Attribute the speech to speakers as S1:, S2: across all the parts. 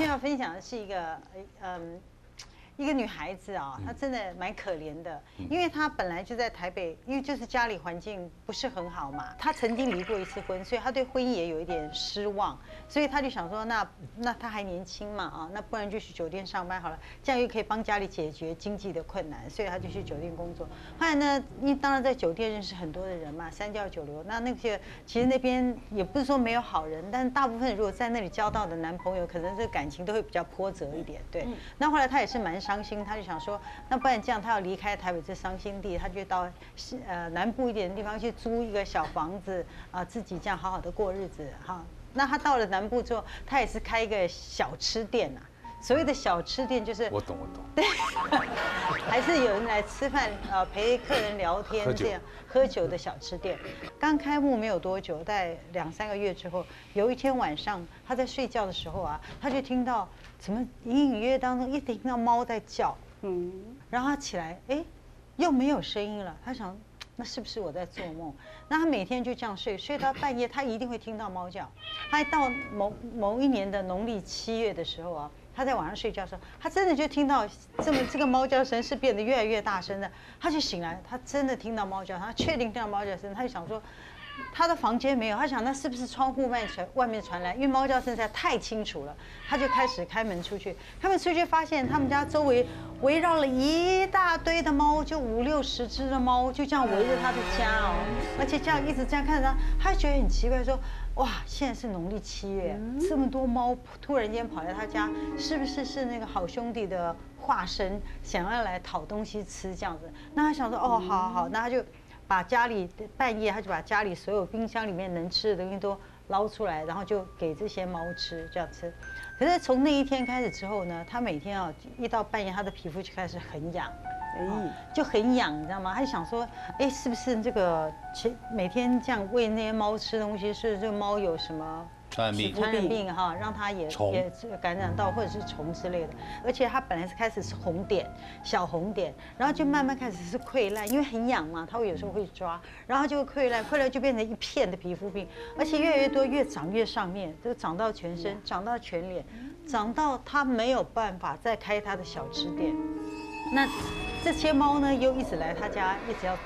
S1: 天要分享的是一个，嗯。一个女孩子啊，她真的蛮可怜的，因为她本来就在台北，因为就是家里环境不是很好嘛。她曾经离过一次婚，所以她对婚姻也有一点失望，所以她就想说，那那她还年轻嘛啊，那不然就去酒店上班好了，这样又可以帮家里解决经济的困难，所以她就去酒店工作。后来呢，因为当然在酒店认识很多的人嘛，三教九流，那那些其实那边也不是说没有好人，但是大部分如果在那里交到的男朋友，可能这个感情都会比较波折一点。对，那后来她也是蛮。伤心，他就想说，那不然这样，他要离开台北这伤心地，他就到呃南部一点的地方去租一个小房子啊，自己这样好好的过日子哈。那他到了南部之后，他也是开一个小吃店呐。所谓的小吃店就是
S2: 我懂我懂，
S1: 对，还是有人来吃饭呃陪客人聊天这样喝酒的小吃店。刚开幕没有多久，在两三个月之后，有一天晚上他在睡觉的时候啊，他就听到。怎么隐隐约约当中一听到猫在叫，嗯，然后他起来，哎，又没有声音了。他想，那是不是我在做梦？那他每天就这样睡，睡到半夜，他一定会听到猫叫。他到某某一年的农历七月的时候啊，他在晚上睡觉的时候，他真的就听到这么这个猫叫声是变得越来越大声的。他就醒来，他真的听到猫叫，他确定听到猫叫声，他就想说。他的房间没有，他想那是不是窗户外传外面传来？因为猫叫声实在太清楚了，他就开始开门出去。开门出去发现他们家周围围绕了一大堆的猫，就五六十只的猫就这样围着他的家哦，而且这样一直这样看着他，他觉得很奇怪，说哇，现在是农历七月，这么多猫突然间跑来他家，是不是是那个好兄弟的化身，想要来讨东西吃这样子？那他想说哦，好好好，那他就。把家里半夜，他就把家里所有冰箱里面能吃的东西都捞出来，然后就给这些猫吃，这样吃。可是从那一天开始之后呢，他每天啊一到半夜，他的皮肤就开始很痒，哎，就很痒，你知道吗？他就想说，哎，是不是这个每每天这样喂那些猫吃东西，是这个猫有什么？
S2: 传染病，
S1: 传染病哈，让它也也感染到或者是虫之类的。而且它本来是开始是红点，小红点，然后就慢慢开始是溃烂，因为很痒嘛，它会有时候会抓，然后就溃烂，溃烂就变成一片的皮肤病，而且越来越多，越长越上面，就长到全身，长到全脸，长到它没有办法再开它的小吃店。那这些猫呢，又一直来他家，一直要。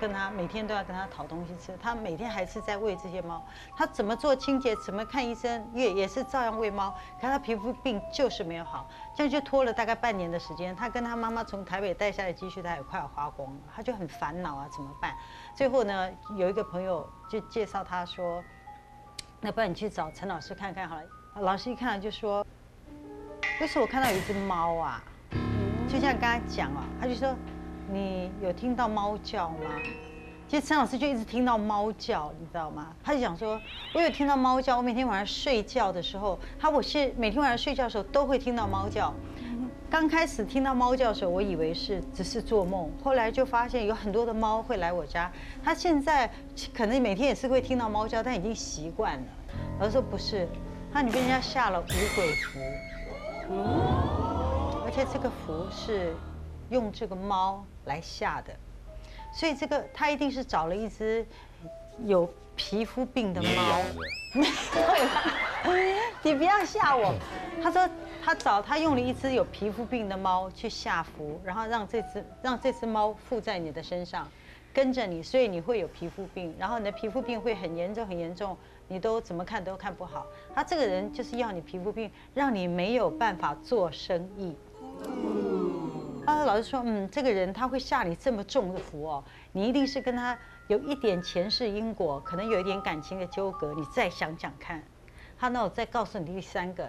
S1: 跟他每天都要跟他讨东西吃，他每天还是在喂这些猫。他怎么做清洁，怎么看医生，也也是照样喂猫。可他皮肤病就是没有好，这样就拖了大概半年的时间。他跟他妈妈从台北带下来积蓄，他也快要花光了，他就很烦恼啊，怎么办？最后呢，有一个朋友就介绍他说：“那不然你去找陈老师看看好了。”老师一看就说：“不是我看到有一只猫啊，就像刚才讲啊，他就说。”你有听到猫叫吗？其实陈老师就一直听到猫叫，你知道吗？他就讲说，我有听到猫叫。我每天晚上睡觉的时候，他我是每天晚上睡觉的时候都会听到猫叫。刚开始听到猫叫的时候，我以为是只是做梦，后来就发现有很多的猫会来我家。他现在可能每天也是会听到猫叫，但已经习惯了。老师说不是，他你被人家下了五鬼符，而且这个符是。用这个猫来下的，所以这个他一定是找了一只有皮肤病的猫。你不要吓我。他说他找他用了一只有皮肤病的猫去下符，然后让这只让这只猫附在你的身上，跟着你，所以你会有皮肤病，然后你的皮肤病会很严重很严重，你都怎么看都看不好。他这个人就是要你皮肤病，让你没有办法做生意。啊，老师说，嗯，这个人他会下你这么重的福哦，你一定是跟他有一点前世因果，可能有一点感情的纠葛，你再想想看。他那我再告诉你第三个，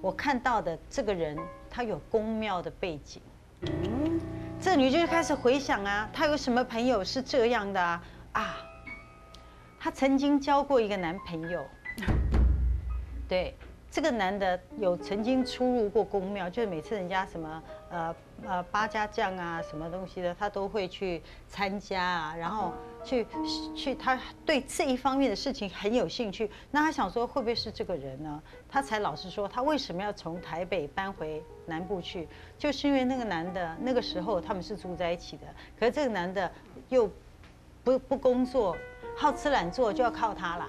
S1: 我看到的这个人他有宫庙的背景。嗯，这女就开始回想啊，她有什么朋友是这样的啊？啊，她曾经交过一个男朋友，对。这个男的有曾经出入过宫庙，就是每次人家什么呃呃八家将啊什么东西的，他都会去参加啊，然后去去他对这一方面的事情很有兴趣。那他想说会不会是这个人呢？他才老实说，他为什么要从台北搬回南部去？就是因为那个男的那个时候他们是住在一起的，可是这个男的又不不工作，好吃懒做，就要靠他啦。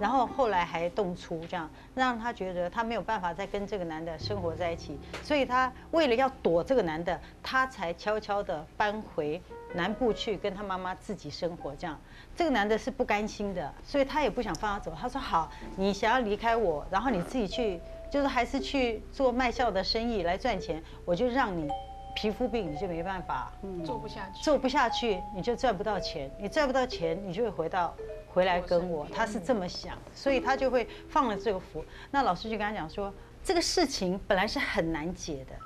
S1: 然后后来还动粗，这样让他觉得他没有办法再跟这个男的生活在一起，所以他为了要躲这个男的，他才悄悄的搬回南部去跟他妈妈自己生活。这样，这个男的是不甘心的，所以他也不想放他走。他说：“好，你想要离开我，然后你自己去，就是还是去做卖笑的生意来赚钱，我就让你。”皮肤病你就没办法
S2: 做不下去，
S1: 做不下去你就赚不到钱，你赚不到钱你就会回到回来跟我，他是这么想，所以他就会放了这个符。那老师就跟他讲说，这个事情本来是很难解的，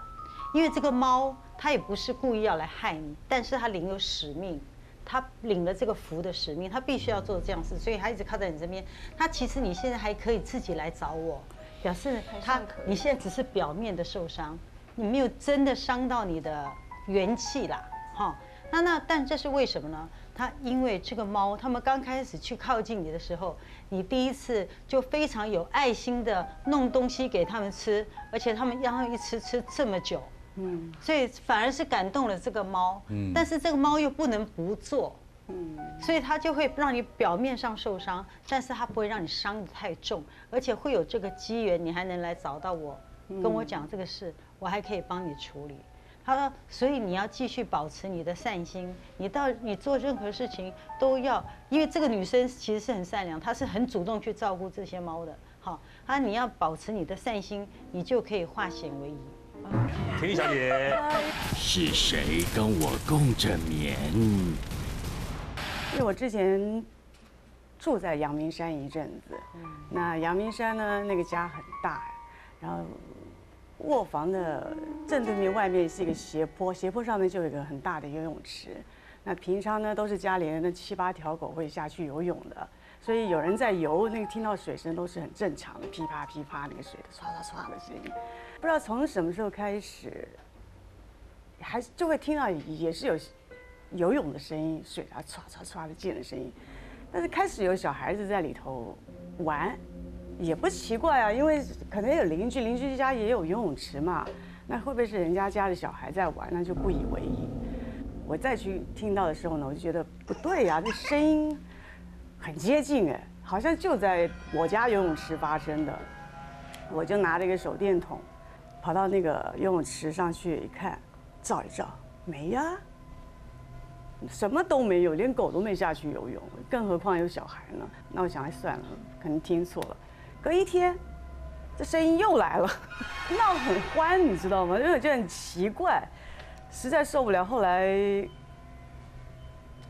S1: 因为这个猫它也不是故意要来害你，但是它领有使命，它领了这个福的使命，它必须要做这样事，所以它一直靠在你这边。它其实你现在还可以自己来找我，表示它你现在只是表面的受伤。你没有真的伤到你的元气啦，哈，那那但这是为什么呢？它因为这个猫，它们刚开始去靠近你的时候，你第一次就非常有爱心的弄东西给它们吃，而且它们然后一吃吃这么久，嗯，所以反而是感动了这个猫，嗯，但是这个猫又不能不做，嗯，所以它就会让你表面上受伤，但是它不会让你伤得太重，而且会有这个机缘，你还能来找到我，跟我讲这个事。我还可以帮你处理。他说，所以你要继续保持你的善心，你到你做任何事情都要，因为这个女生其实是很善良，她是很主动去照顾这些猫的。好，啊，你要保持你的善心，你就可以化险为夷。
S3: 田丽小姐，
S4: 是谁跟我共枕眠？
S5: 因为我之前住在阳明山一阵子，那阳明山呢，那个家很大，然后。卧房的正对面外面是一个斜坡，斜坡上面就有一个很大的游泳池。那平常呢都是家里人的七八条狗会下去游泳的，所以有人在游，那个听到水声都是很正常的，噼啪噼啪那个水的唰唰唰的声音。不知道从什么时候开始，还是就会听到也是有游泳的声音，水啊唰唰唰的溅的声音。但是开始有小孩子在里头玩。也不奇怪啊，因为可能有邻居，邻居家也有游泳池嘛，那会不会是人家家的小孩在玩？那就不以为意。我再去听到的时候呢，我就觉得不对呀，这声音很接近哎，好像就在我家游泳池发生的。我就拿着一个手电筒，跑到那个游泳池上去一看，照一照，没呀，什么都没有，连狗都没下去游泳，更何况有小孩呢？那我想，哎，算了，可能听错了。隔一天，这声音又来了，闹得很欢，你知道吗？因为我觉得很奇怪，实在受不了。后来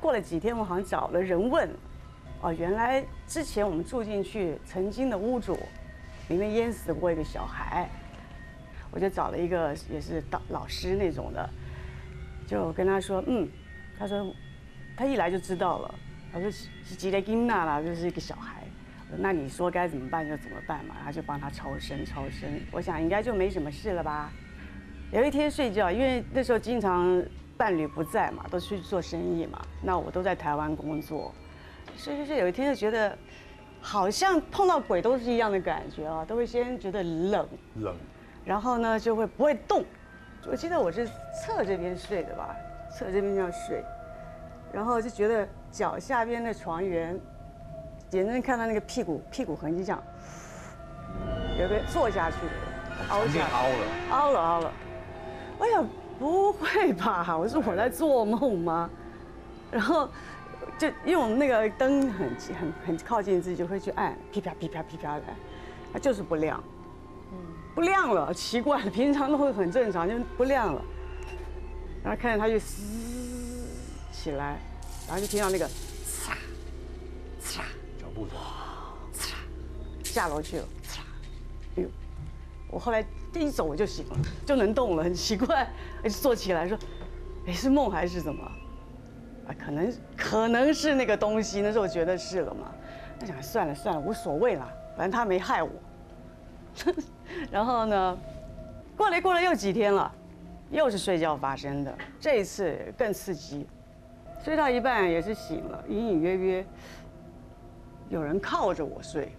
S5: 过了几天，我好像找了人问，哦，原来之前我们住进去，曾经的屋主里面淹死过一个小孩，我就找了一个也是导老师那种的，就跟他说，嗯，他说他一来就知道了，他说是吉雷金娜啦，就是一个小孩。那你说该怎么办就怎么办嘛，他就帮他超生超生，我想应该就没什么事了吧。有一天睡觉，因为那时候经常伴侣不在嘛，都去做生意嘛，那我都在台湾工作，睡睡睡，有一天就觉得好像碰到鬼都是一样的感觉啊，都会先觉得冷
S3: 冷，
S5: 然后呢就会不会动。我记得我是侧这边睡的吧，侧这边这样睡，然后就觉得脚下边的床缘。眼睁看到那个屁股屁股痕迹，这样有个坐下去的，
S3: 凹下凹了，
S5: 凹了凹了。哎呀，不会吧？我说我在做梦吗？然后就因为我们那个灯很很很靠近自己，就会去按，噼啪噼啪噼啪的，它就是不亮，嗯，不亮了，奇怪，平常都会很正常，就不亮了。然后看见它就嘶起来，然后就听到那个。下楼去了，哎呦！我后来一走我就醒了，就能动了，很奇怪。就坐起来说：“哎，是梦还是什么？”啊，可能可能是那个东西。那时候觉得是了嘛。那想算了算了，无所谓了，反正他没害我。然后呢，过了过了又几天了，又是睡觉发生的。这一次更刺激，睡到一半也是醒了，隐隐约约有人靠着我睡。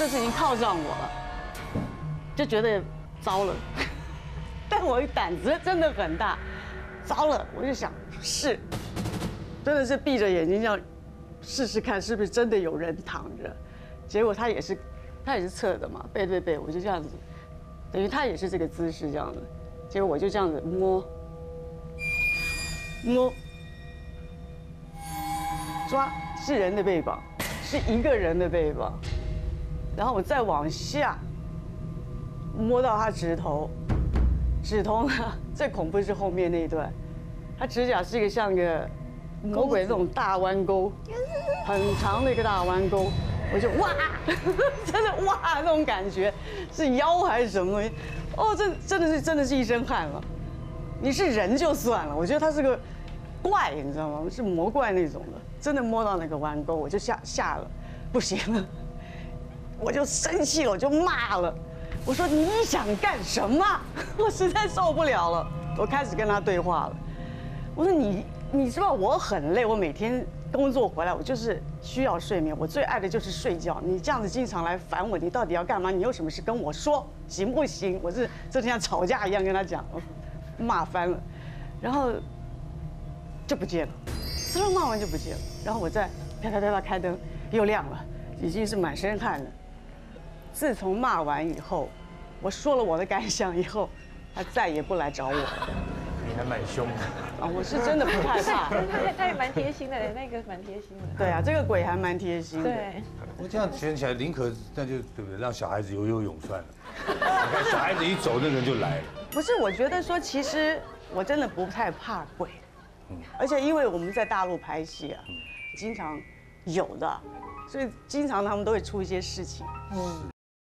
S5: 这次已经靠上我了，就觉得糟了，但我胆子真的很大，糟了，我就想是，真的是闭着眼睛这样试试看，是不是真的有人躺着，结果他也是，他也是侧的嘛，背对背，我就这样子，等于他也是这个姿势这样子，结果我就这样子摸，摸，抓是人的背膀，是一个人的背膀，然后我再往下摸到他指头，指头呢最恐怖是后面那一段，他指甲是一个像个魔鬼那种大弯钩，很长的一个大弯钩，我就哇，真的哇那种感觉，是腰还是什么东西？哦，这真的是真的是一身汗了。你是人就算了，我觉得他是个怪，你知道吗？是魔怪那种的，真的摸到那个弯钩，我就吓吓了，不行了，我就生气了，我就骂了，我说你想干什么？我实在受不了了，我开始跟他对话了。我说你你知道我很累，我每天工作回来我就是需要睡眠，我最爱的就是睡觉。你这样子经常来烦我，你到底要干嘛？你有什么事跟我说，行不行？我是就像吵架一样跟他讲，骂翻了，然后就不见了，呲溜骂完就不见了，然后我再啪啪啪啪开灯，又亮了，已经是满身汗了。自从骂完以后，我说了我的感想以后，他再也不来找我了。
S3: 你还蛮凶的。
S5: 啊，我是真的不害怕。
S2: 他 他也蛮贴心的，那个蛮贴心的。
S5: 对啊，这个鬼还蛮贴心的。
S2: 对，
S6: 我这样想起来，宁可那就对不对？让小孩子游游泳算了。你看小孩子一走，那个人就来了。
S5: 不是，我觉得说，其实我真的不太怕鬼，而且因为我们在大陆拍戏啊，经常有的，所以经常他们都会出一些事情。嗯，